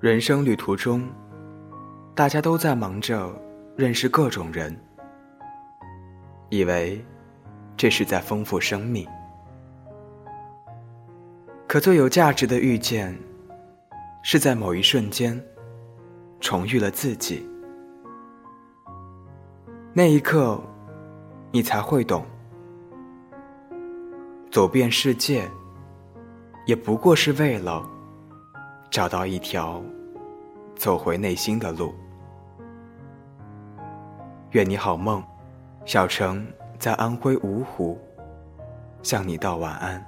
人生旅途中，大家都在忙着认识各种人，以为这是在丰富生命。可最有价值的遇见，是在某一瞬间重遇了自己。那一刻，你才会懂，走遍世界，也不过是为了。找到一条走回内心的路。愿你好梦，小城在安徽芜湖，向你道晚安。